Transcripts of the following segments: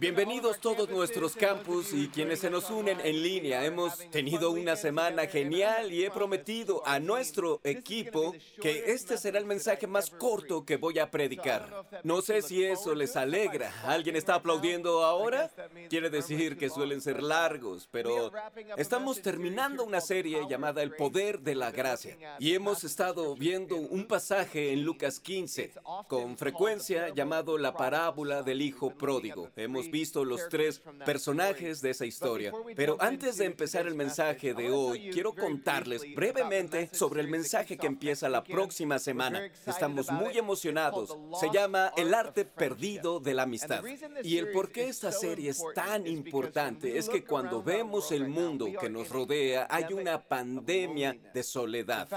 Bienvenidos todos nuestros campus y quienes se nos unen en línea. Hemos tenido una semana genial y he prometido a nuestro equipo que este será el mensaje más corto que voy a predicar. No sé si eso les alegra. ¿Alguien está aplaudiendo ahora? Quiere decir que suelen ser largos, pero estamos terminando una serie llamada El Poder de la Gracia y hemos estado viendo un pasaje en Lucas 15, con frecuencia llamado la parábola del Hijo Pródigo. Hemos visto los tres personajes de esa historia. Pero antes de empezar el mensaje de hoy, quiero contarles brevemente sobre el mensaje que empieza la próxima semana. Estamos muy emocionados. Se llama El arte perdido de la amistad. Y el por qué esta serie es tan importante es que cuando vemos el mundo que nos rodea, hay una pandemia de soledad.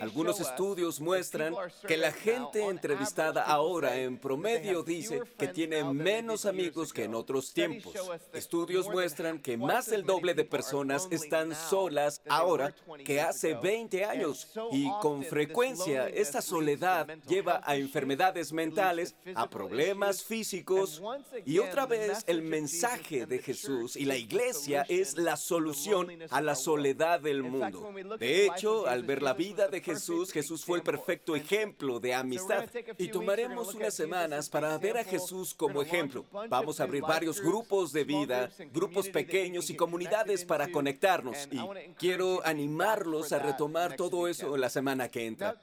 Algunos estudios muestran que la gente entrevistada ahora en promedio dice que tiene menos amigos amigos que en otros tiempos. Estudios muestran que más del doble de personas están solas ahora que hace 20 años y con frecuencia esta soledad lleva a enfermedades mentales, a problemas físicos y otra vez el mensaje de Jesús y la iglesia es la solución a la soledad del mundo. De hecho, al ver la vida de Jesús, Jesús fue el perfecto ejemplo de amistad y tomaremos unas semanas para ver a Jesús como ejemplo. Vamos a abrir varios grupos de vida, grupos pequeños y comunidades para conectarnos. Y quiero animarlos a retomar todo eso la semana que entra.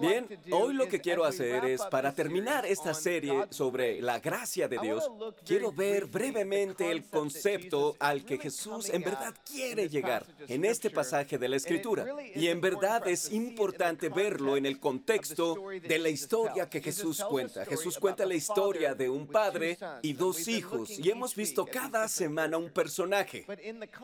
Bien, hoy lo que quiero hacer es, para terminar esta serie sobre la gracia de Dios, quiero ver brevemente el concepto al que Jesús en verdad quiere llegar en este pasaje de la Escritura. Y en verdad es importante verlo en el contexto de la historia que Jesús cuenta. Jesús cuenta la historia de un padre y dos hijos y hemos visto cada semana un personaje.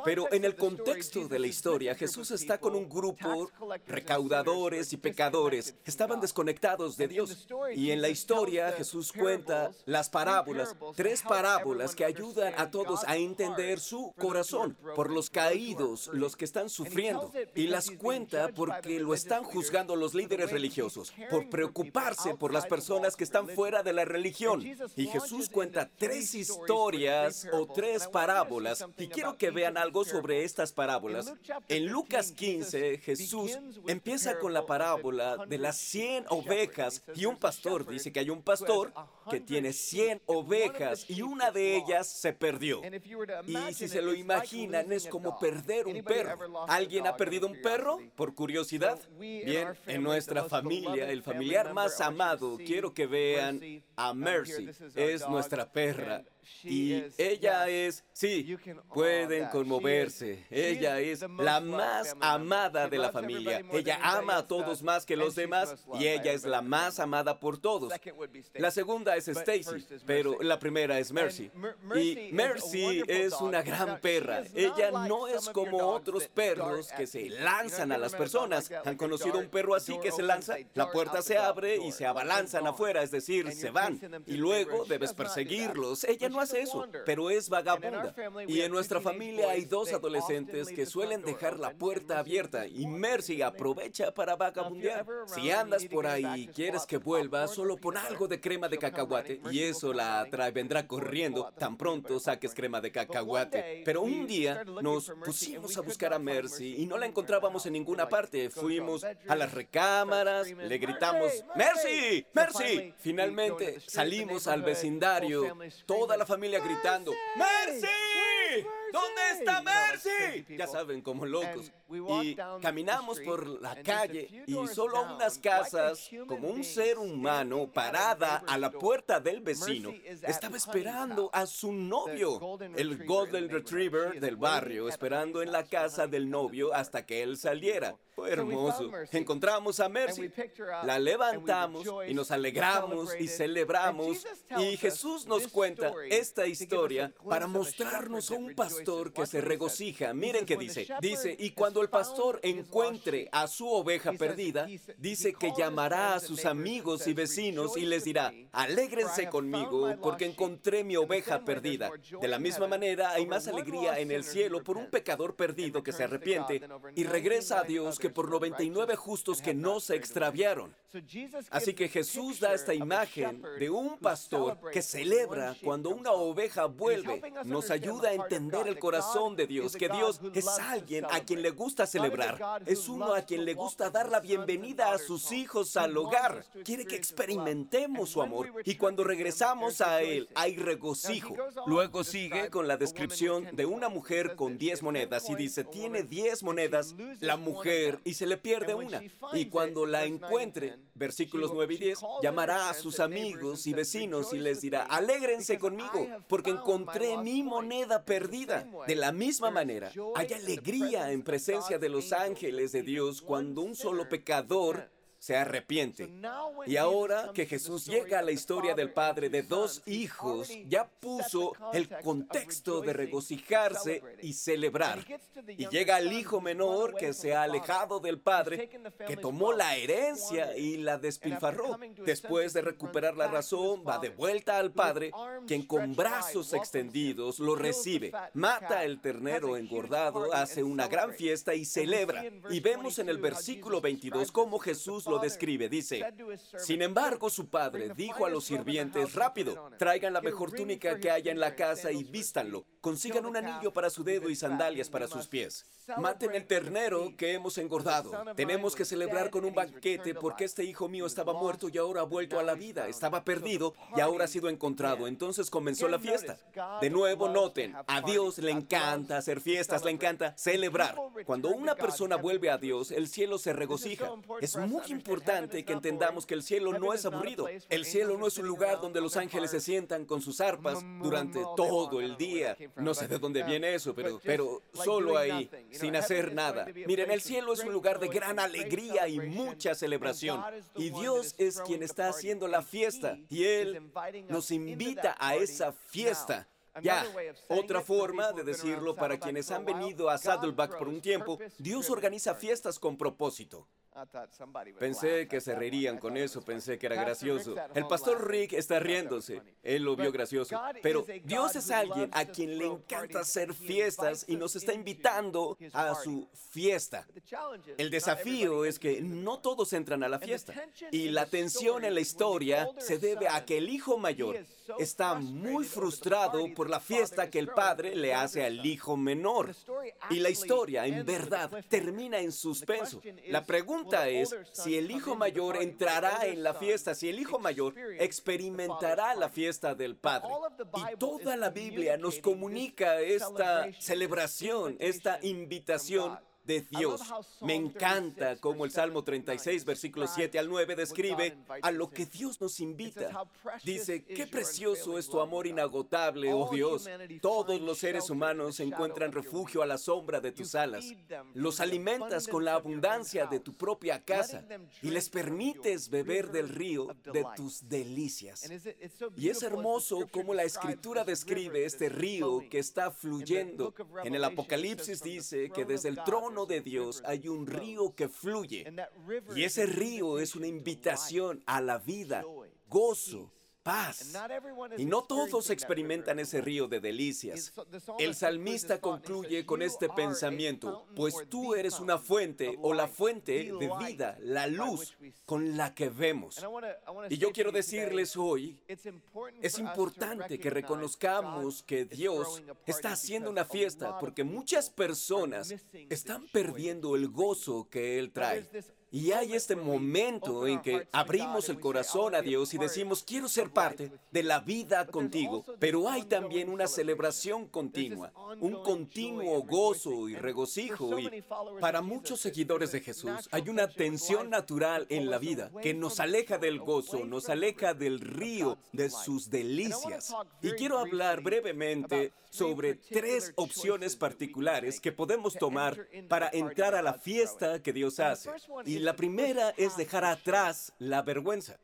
Pero en el contexto de la historia, Jesús está con un grupo recaudadores y pecadores. Estaban desconectados de Dios. Y en la historia Jesús cuenta las parábolas, tres parábolas que ayudan a todos a entender su corazón por los caídos, los que están sufriendo. Y las cuenta porque lo están juzgando los líderes religiosos, por preocuparse por las personas que están fuera de la religión. Y Jesús cuenta tres tres historias o tres parábolas y quiero que vean algo sobre estas parábolas. En Lucas 15, Jesús empieza con la parábola de las 100 ovejas y un pastor dice que hay un pastor que tiene 100 ovejas y una de ellas se perdió. Y si se lo imaginan es como perder un perro. ¿Alguien ha perdido un perro por curiosidad? Bien, en nuestra familia, el familiar más amado, quiero que vean a Mercy. Es nuestra perra guerra y ella es, sí, pueden conmoverse. Ella es la más amada de la familia. Ella ama a todos más que los demás y ella es la más amada por todos. La segunda es Stacy, pero la primera es Mercy. Y Mercy es una gran perra. Ella no es como otros perros que se lanzan a las personas. ¿Han conocido un perro así que se lanza? La puerta se abre y se abalanzan afuera, es decir, se van. Y luego debes perseguirlos ella no hace eso, pero es vagabunda. Y en nuestra familia hay dos adolescentes que suelen dejar la puerta abierta y Mercy aprovecha para vagabundear. Si andas por ahí y quieres que vuelva, solo pon algo de crema de cacahuate y eso la atrae, vendrá corriendo tan pronto saques crema de cacahuate. Pero un día nos pusimos a buscar a Mercy y no la encontrábamos en ninguna parte. Fuimos a las recámaras, le gritamos, Mercy, Mercy. Finalmente salimos al vecindario toda la familia gritando, ¡Mercy! ¿Dónde está Mercy? Ya saben, como locos. Y caminamos por la calle y solo unas casas, como un ser humano parada a la puerta del vecino, estaba esperando a su novio, el Golden Retriever del barrio, esperando en la casa del novio hasta que él saliera. Fue hermoso. Encontramos a Mercy, la levantamos y nos alegramos y celebramos. Y Jesús nos cuenta esta historia para mostrarnos a un pastor pastor que se regocija. Miren qué dice. Dice, y cuando el pastor encuentre a su oveja perdida, dice que llamará a sus amigos y vecinos y les dirá, alégrense conmigo porque encontré mi oveja perdida. De la misma manera, hay más alegría en el cielo por un pecador perdido que se arrepiente y regresa a Dios que por 99 justos que no se extraviaron. Así que Jesús da esta imagen de un pastor que celebra cuando una oveja vuelve. Nos ayuda a entender el corazón de Dios, que Dios es alguien a quien le gusta celebrar. Es uno a quien le gusta dar la bienvenida a sus hijos al hogar. Quiere que experimentemos su amor. Y cuando regresamos a Él, hay regocijo. Luego sigue con la descripción de una mujer con 10 monedas y dice, tiene 10 monedas la mujer y se le pierde una. Y cuando la encuentre, versículos 9 y 10, llamará a sus amigos y vecinos y les dirá, alégrense conmigo, porque encontré mi moneda perdida. De la misma manera, hay alegría en presencia de los ángeles de Dios cuando un solo pecador se arrepiente. Y ahora que Jesús llega a la historia del padre de dos hijos, ya puso el contexto de regocijarse y celebrar. Y llega al hijo menor que se ha alejado del padre, que tomó la herencia y la despilfarró. Después de recuperar la razón, va de vuelta al padre, quien con brazos extendidos lo recibe, mata el ternero engordado, hace una gran fiesta y celebra. Y vemos en el versículo 22 cómo Jesús lo describe. Dice, sin embargo, su padre dijo a los sirvientes, rápido, traigan la mejor túnica que haya en la casa y vístanlo. Consigan un anillo para su dedo y sandalias para sus pies. Maten el ternero que hemos engordado. Tenemos que celebrar con un banquete porque este hijo mío estaba muerto y ahora ha vuelto a la vida. Estaba perdido y ahora ha sido encontrado. Entonces comenzó la fiesta. De nuevo, noten, a Dios le encanta hacer fiestas, le encanta celebrar. Cuando una persona vuelve a Dios, el cielo se regocija. Es muy importante que entendamos que el cielo no es aburrido. El cielo no es un lugar donde los ángeles se sientan con sus arpas durante todo el día. No sé de dónde viene eso, pero, pero solo ahí sin hacer nada. Miren, el cielo es un lugar de gran alegría y mucha celebración. Y Dios es quien está haciendo la fiesta y Él nos invita a esa fiesta. Ya, otra forma de decirlo para quienes han venido a Saddleback por un tiempo, Dios organiza fiestas con propósito. Pensé que se reirían con eso, pensé que era gracioso. El pastor Rick está riéndose, él lo vio gracioso. Pero Dios es alguien a quien le encanta hacer fiestas y nos está invitando a su fiesta. El desafío es que no todos entran a la fiesta. Y la tensión en la historia se debe a que el hijo mayor está muy frustrado por la fiesta que el padre le hace al hijo menor. Y la historia, en verdad, termina en suspenso. La pregunta es si el hijo mayor entrará en la fiesta, si el hijo mayor experimentará la fiesta del Padre. Y toda la Biblia nos comunica esta celebración, esta invitación de Dios. Me encanta cómo el Salmo 36, versículos 7 al 9 describe a lo que Dios nos invita. Dice, qué precioso es tu amor inagotable, oh Dios. Todos los seres humanos encuentran refugio a la sombra de tus alas. Los alimentas con la abundancia de tu propia casa y les permites beber del río de tus delicias. Y es hermoso cómo la escritura describe este río que está fluyendo. En el Apocalipsis dice que desde el trono de Dios hay un río que fluye. Y ese río es una invitación a la vida, gozo, paz. Y no todos experimentan ese río de delicias. El salmista concluye con este pensamiento, pues tú eres una fuente o la fuente de vida, la luz con la que vemos. Y yo quiero decirles hoy, es importante que reconozcamos que Dios está haciendo una fiesta porque muchas personas están perdiendo el gozo que Él trae. Y hay este momento en que abrimos el corazón a Dios y decimos, quiero ser parte de la vida contigo, pero hay también una celebración continua, un continuo gozo y regocijo. Y para muchos seguidores de Jesús hay una tensión natural en la vida que nos aleja del gozo, nos aleja del río de sus delicias. Y quiero hablar brevemente sobre tres opciones particulares que podemos tomar para entrar a la fiesta que Dios hace. La primera es dejar atrás la vergüenza.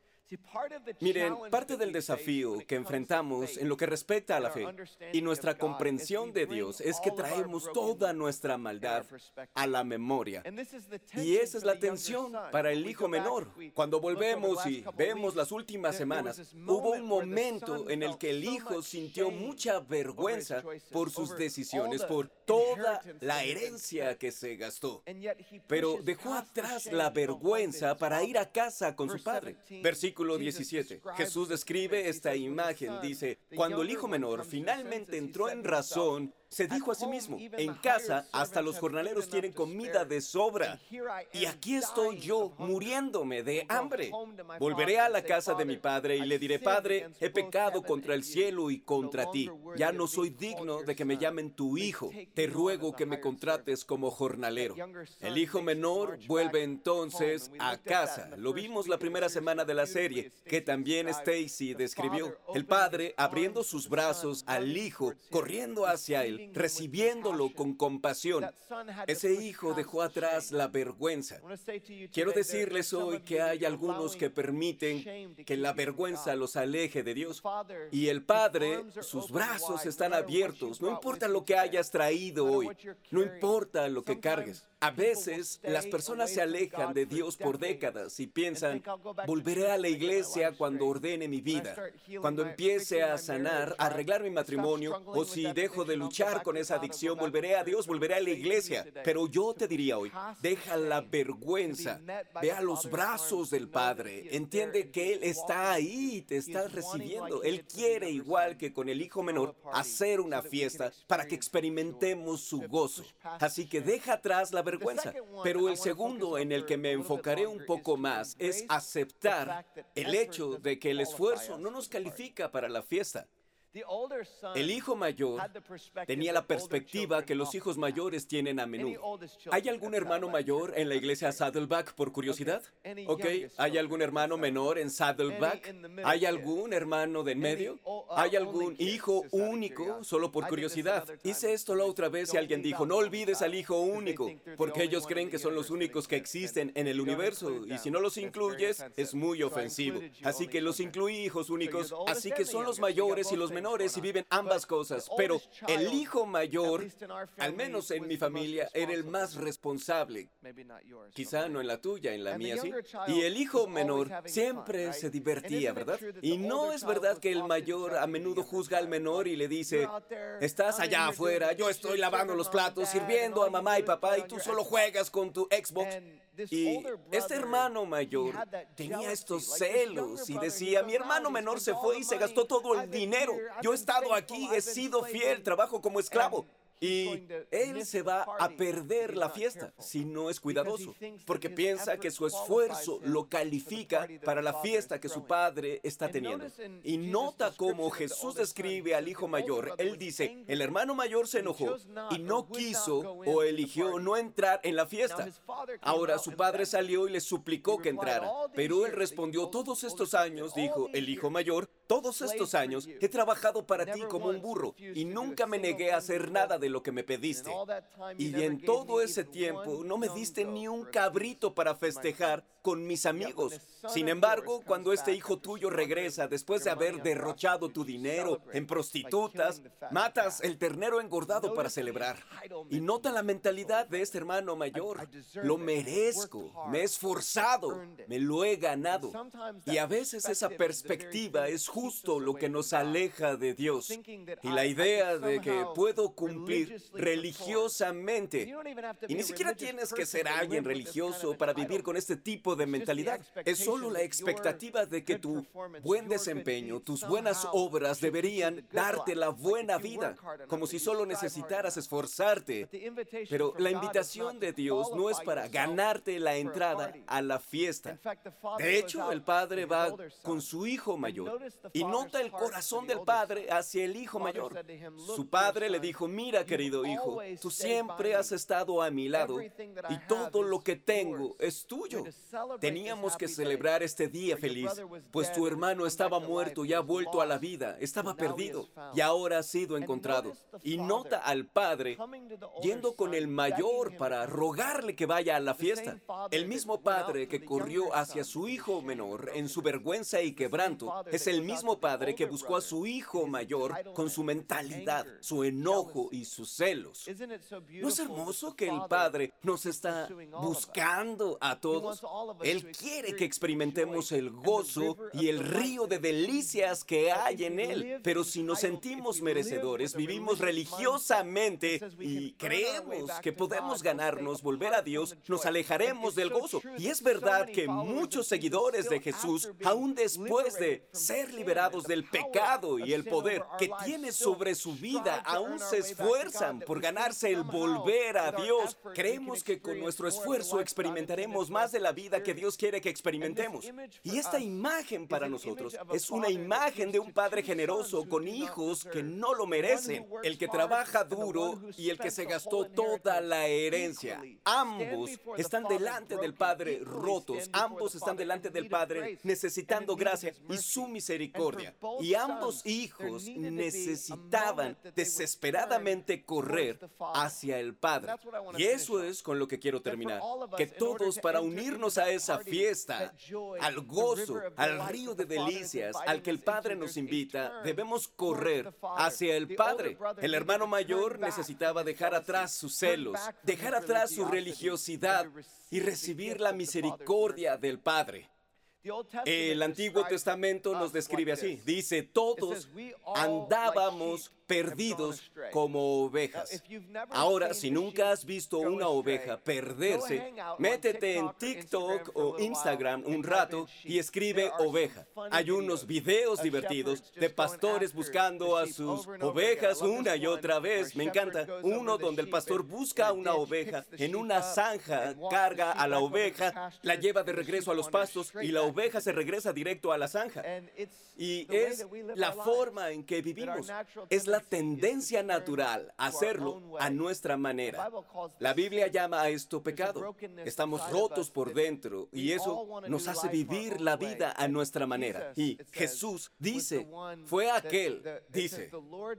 Miren, parte del desafío que enfrentamos en lo que respecta a la fe y nuestra comprensión de Dios es que traemos toda nuestra maldad a la memoria. Y esa es la tensión para el hijo menor. Cuando volvemos y vemos las últimas semanas, hubo un momento en el que el hijo sintió mucha vergüenza por sus decisiones, por toda la herencia que se gastó. Pero dejó atrás la vergüenza para ir a casa con su padre. Versículo 17. Jesús describe esta imagen. Dice, cuando el hijo menor finalmente entró en razón, se dijo a sí mismo, en casa hasta los jornaleros tienen comida de sobra. Y aquí estoy yo muriéndome de hambre. Volveré a la casa de mi padre y le diré, Padre, he pecado contra el cielo y contra ti. Ya no soy digno de que me llamen tu hijo. Te ruego que me contrates como jornalero. El hijo menor vuelve entonces a casa. Lo vimos la primera semana de la serie, que también Stacy describió. El padre abriendo sus brazos al hijo, corriendo hacia él recibiéndolo con compasión. Ese hijo dejó atrás la vergüenza. Quiero decirles hoy que hay algunos que permiten que la vergüenza los aleje de Dios. Y el Padre, sus brazos están abiertos. No importa lo que hayas traído hoy. No importa lo que cargues. A veces las personas se alejan de Dios por décadas y piensan, volveré a la iglesia cuando ordene mi vida, cuando empiece a sanar, a arreglar mi matrimonio, o si dejo de luchar con esa adicción, volveré a Dios, volveré a la iglesia. Pero yo te diría hoy, deja la vergüenza, ve a los brazos del Padre, entiende que Él está ahí y te está recibiendo. Él quiere, igual que con el hijo menor, hacer una fiesta para que experimentemos su gozo. Así que deja atrás la vergüenza pero el segundo en el que me enfocaré un poco más es aceptar el hecho de que el esfuerzo no nos califica para la fiesta. El hijo mayor tenía la perspectiva que los hijos mayores tienen a menudo. ¿Hay algún hermano mayor en la iglesia Saddleback por curiosidad? ¿Ok? ¿Hay algún hermano menor en Saddleback? ¿Hay algún hermano de en medio? ¿Hay algún hijo único solo por curiosidad? Hice esto la otra vez y alguien dijo, no olvides al hijo único, porque ellos creen que son los únicos que existen en el universo y si no los incluyes es muy ofensivo. Así que los incluí hijos únicos, así que son los mayores y los menores y viven ambas cosas, pero el hijo mayor, al menos en mi familia, era el más responsable. Quizá no en la tuya, en la mía sí. Y el hijo menor siempre se divertía, ¿verdad? Y no es verdad que el mayor a menudo juzga al menor y le dice, estás allá afuera, yo estoy lavando los platos, sirviendo a mamá y papá y tú solo juegas con tu Xbox. Y este hermano mayor tenía estos celos y decía, mi hermano menor se fue y se gastó todo el dinero. Yo he estado aquí, he sido fiel, trabajo como esclavo. Y él se va a perder la fiesta si no es cuidadoso, porque piensa que su esfuerzo lo califica para la fiesta que su padre está teniendo. Y nota cómo Jesús describe al hijo mayor. Él dice, el hermano mayor se enojó y no quiso o eligió no entrar en la fiesta. Ahora su padre salió y le suplicó que entrara, pero él respondió, todos estos años, dijo el hijo mayor, todos estos años he trabajado para ti como un burro y nunca me negué a hacer nada de lo que me pediste. Y en todo ese tiempo no me diste ni un cabrito para festejar con mis amigos. Sin embargo, cuando este hijo tuyo regresa después de haber derrochado tu dinero en prostitutas, matas el ternero engordado para celebrar. Y nota la mentalidad de este hermano mayor. Lo merezco, me he esforzado, me lo he ganado. Y a veces esa perspectiva es justo lo que nos aleja de Dios. Y la idea de que puedo cumplir religiosamente. Y ni siquiera tienes que ser alguien religioso para vivir con este tipo de mentalidad. Es solo la expectativa de que tu buen desempeño, tus buenas obras deberían darte la buena vida, como si solo necesitaras esforzarte. Pero la invitación de Dios no es para ganarte la entrada a la fiesta. De hecho, el padre va con su hijo mayor y nota el corazón del padre hacia el hijo mayor. Su padre le dijo, mira querido hijo, tú siempre has estado a mi lado y todo lo que tengo es tuyo. Teníamos que celebrar este día feliz, pues tu hermano estaba muerto y ha vuelto a la vida, estaba perdido y ahora ha sido encontrado. Y nota al padre yendo con el mayor para rogarle que vaya a la fiesta. El mismo padre que corrió hacia su hijo menor en su vergüenza y quebranto es el mismo padre que buscó a su hijo mayor con su mentalidad, su enojo y sus celos. ¿No es hermoso que el padre nos está buscando a todos? Él quiere que experimentemos el gozo y el río de delicias que hay en Él. Pero si nos sentimos merecedores, vivimos religiosamente y creemos que podemos ganarnos, volver a Dios, nos alejaremos del gozo. Y es verdad que muchos seguidores de Jesús, aún después de ser liberados del pecado y el poder que tiene sobre su vida, aún se esfuerzan por ganarse el volver a Dios. Creemos que con nuestro esfuerzo experimentaremos más de la vida que Dios quiere que experimentemos. Y esta imagen para nosotros es una imagen de un padre generoso con hijos que no lo merecen, el que trabaja duro y el que se gastó toda la herencia. Ambos están delante del Padre rotos, ambos están delante del Padre necesitando gracia y su misericordia. Y ambos hijos necesitaban desesperadamente correr hacia el Padre. Y eso es con lo que quiero terminar. Que todos para unirnos a esa fiesta, al gozo, al río de delicias, al que el Padre nos invita, debemos correr hacia el Padre. El hermano mayor necesitaba dejar atrás sus celos, dejar atrás su religiosidad y recibir la misericordia del Padre. El Antiguo Testamento nos describe así. Dice, todos andábamos perdidos como ovejas. Ahora, si nunca has visto una oveja perderse, métete en TikTok o Instagram un rato y escribe oveja. Hay unos videos divertidos de pastores buscando a sus ovejas una y otra vez. Me encanta. Uno donde el pastor busca a una oveja en una zanja, carga a la oveja, la lleva de regreso a los pastos y la oveja se regresa directo a la zanja. Y es la forma en que vivimos. Es la tendencia natural a hacerlo a nuestra manera. La Biblia llama a esto pecado. Estamos rotos por dentro y eso nos hace vivir la vida a nuestra manera. Y Jesús dice, fue aquel, dice,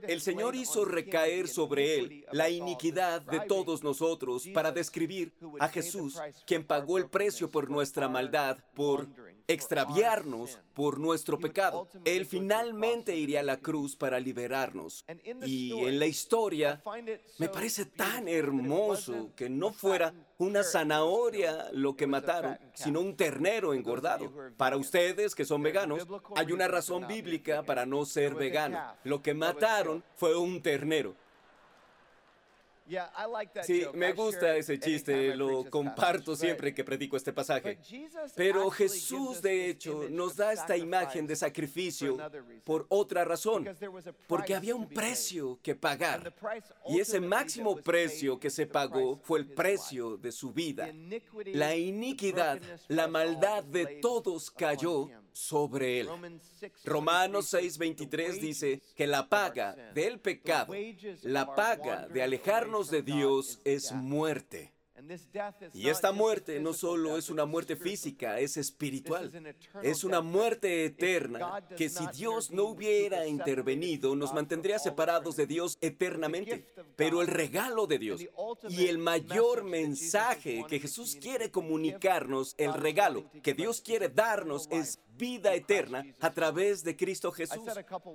el Señor hizo recaer sobre él la iniquidad de todos nosotros para describir a Jesús, quien pagó el precio por nuestra maldad, por extraviarnos por nuestro pecado. Él finalmente iría a la cruz para liberarnos. Y en la historia me parece tan hermoso que no fuera una zanahoria lo que mataron, sino un ternero engordado. Para ustedes que son veganos, hay una razón bíblica para no ser vegano. Lo que mataron fue un ternero. Sí, me gusta ese chiste, lo comparto siempre que predico este pasaje. Pero Jesús, de hecho, nos da esta imagen de sacrificio por otra razón, porque había un precio que pagar. Y ese máximo precio que se pagó fue el precio de su vida. La iniquidad, la maldad de todos cayó sobre él. Romanos 6:23 dice que la paga del pecado, la paga de alejarnos de Dios es muerte. Y esta muerte no solo es una muerte física, es espiritual. Es una muerte eterna que si Dios no hubiera intervenido nos mantendría separados de Dios eternamente. Pero el regalo de Dios y el mayor mensaje que Jesús quiere comunicarnos, el regalo que Dios quiere darnos es vida eterna a través de Cristo Jesús.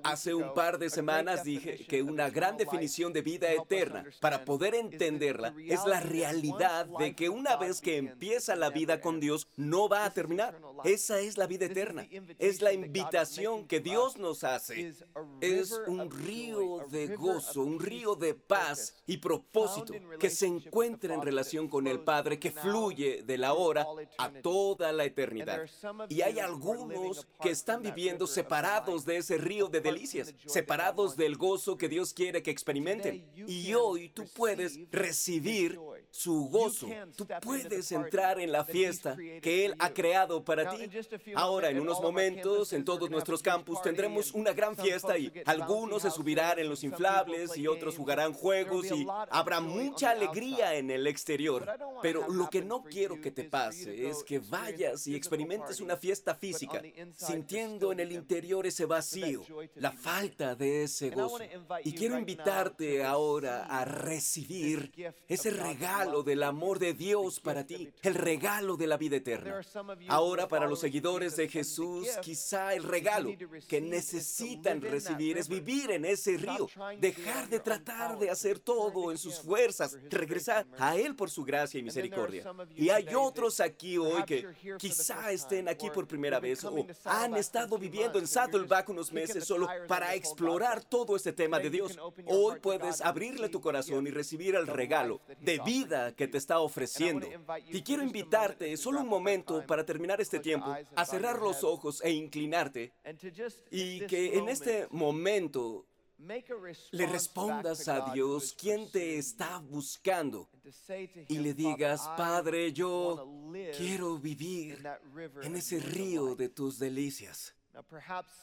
Hace un par de semanas dije que una gran definición de vida eterna, para poder entenderla, es la realidad de que una vez que empieza la vida con Dios, no va a terminar. Esa es la vida eterna. Es la invitación que Dios nos hace. Es un río de gozo, un río de paz y propósito que se encuentra en relación con el Padre, que fluye de la hora a toda la eternidad. Y hay algunos que están viviendo separados de ese río de delicias, separados del gozo que Dios quiere que experimenten. Y hoy tú puedes recibir su gozo. Tú puedes entrar en la fiesta que Él ha creado para ti. Ahora, en unos momentos, en todos nuestros campus tendremos una gran fiesta y algunos se subirán en los inflables y otros jugarán juegos y habrá mucha alegría en el exterior. Pero lo que no quiero que te pase es que vayas y experimentes una fiesta física, sintiendo en el interior ese vacío, la falta de ese gozo. Y quiero invitarte ahora a recibir ese regalo del amor de Dios para ti, el regalo de la vida eterna. Ahora para los seguidores de Jesús, quizá el regalo que necesitan recibir es vivir en ese río, dejar de tratar de hacer todo en sus fuerzas, regresar a Él por su gracia y misericordia. Y hay otros aquí hoy que quizá estén aquí por primera vez o han estado viviendo en Saddleback unos meses solo para explorar todo este tema de Dios. Hoy puedes abrirle tu corazón y recibir el regalo de vida que te está ofreciendo. Y quiero invitarte solo un momento para terminar este tiempo a cerrar los ojos e inclinarte y que en este momento le respondas a Dios quien te está buscando y le digas, Padre, yo quiero vivir en ese río de tus delicias.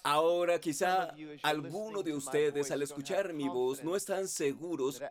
Ahora quizá alguno de ustedes al escuchar mi voz no están seguros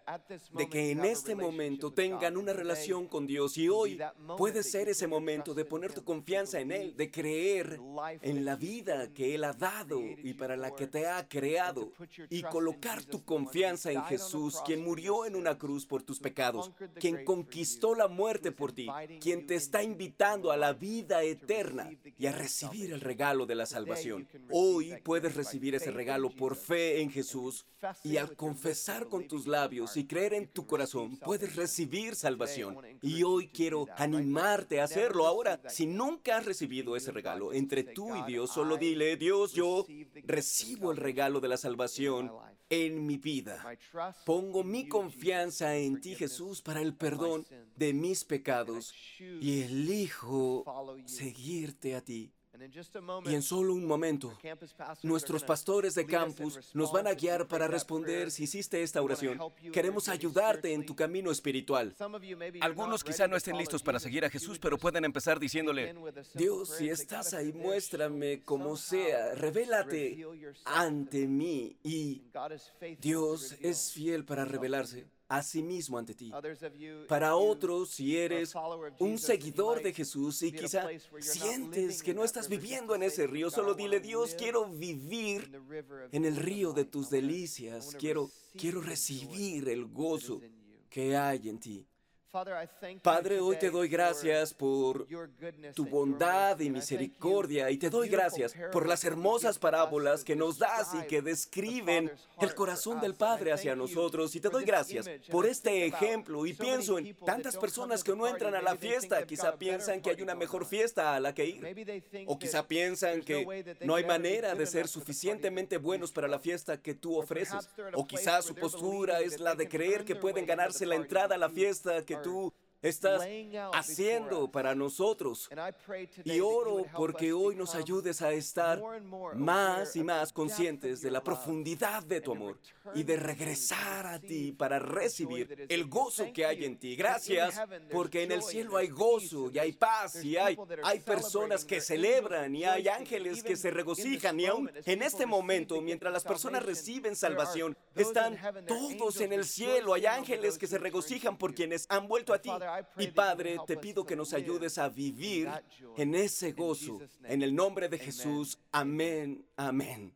de que en este momento tengan una relación con Dios y hoy puede ser ese momento de poner tu confianza en Él, de creer en la vida que Él ha dado y para la que te ha creado y colocar tu confianza en Jesús, quien murió en una cruz por tus pecados, quien conquistó la muerte por ti, quien te está invitando a la vida eterna y a recibir el regalo de la salvación. Hoy puedes recibir ese regalo por fe en Jesús y al confesar con tus labios y creer en tu corazón, puedes recibir salvación. Y hoy quiero animarte a hacerlo. Ahora, si nunca has recibido ese regalo entre tú y Dios, solo dile, Dios, yo recibo el regalo de la salvación en mi vida. Pongo mi confianza en ti, Jesús, para el perdón de mis pecados y elijo seguirte a ti. Y en solo un momento, nuestros pastores de campus nos van a guiar para responder si hiciste esta oración. Queremos ayudarte en tu camino espiritual. Algunos quizá no estén listos para seguir a Jesús, pero pueden empezar diciéndole, Dios, si estás ahí, muéstrame como sea, revélate ante mí. Y Dios es fiel para revelarse a sí mismo ante ti. Para otros, si eres un seguidor de Jesús y quizá sientes que no estás viviendo en ese río, solo dile, Dios, quiero vivir en el río de tus delicias, quiero, quiero recibir el gozo que hay en ti. Padre, hoy te doy gracias por tu bondad y misericordia y te doy gracias por las hermosas parábolas que nos das y que describen el corazón del Padre hacia nosotros. Y te doy gracias por este ejemplo y pienso en tantas personas que no entran a la fiesta, quizá piensan que hay una mejor fiesta a la que ir o quizá piensan que no hay manera de ser suficientemente buenos para la fiesta que tú ofreces. o quizá su postura es la de creer que pueden ganarse la entrada a la fiesta que tú du estás haciendo para nosotros. Y oro porque hoy nos ayudes a estar más y más conscientes de la profundidad de tu amor y de regresar a ti para recibir el gozo que hay en ti. Gracias porque en el cielo hay gozo y hay paz y hay, hay personas que celebran y hay ángeles que se regocijan y aún en este momento, mientras las personas reciben salvación, están todos en el cielo. Hay ángeles que se regocijan por quienes han vuelto a ti. Y Padre, te pido que nos ayudes a vivir en ese gozo. En el nombre de Jesús. Amén. Amén.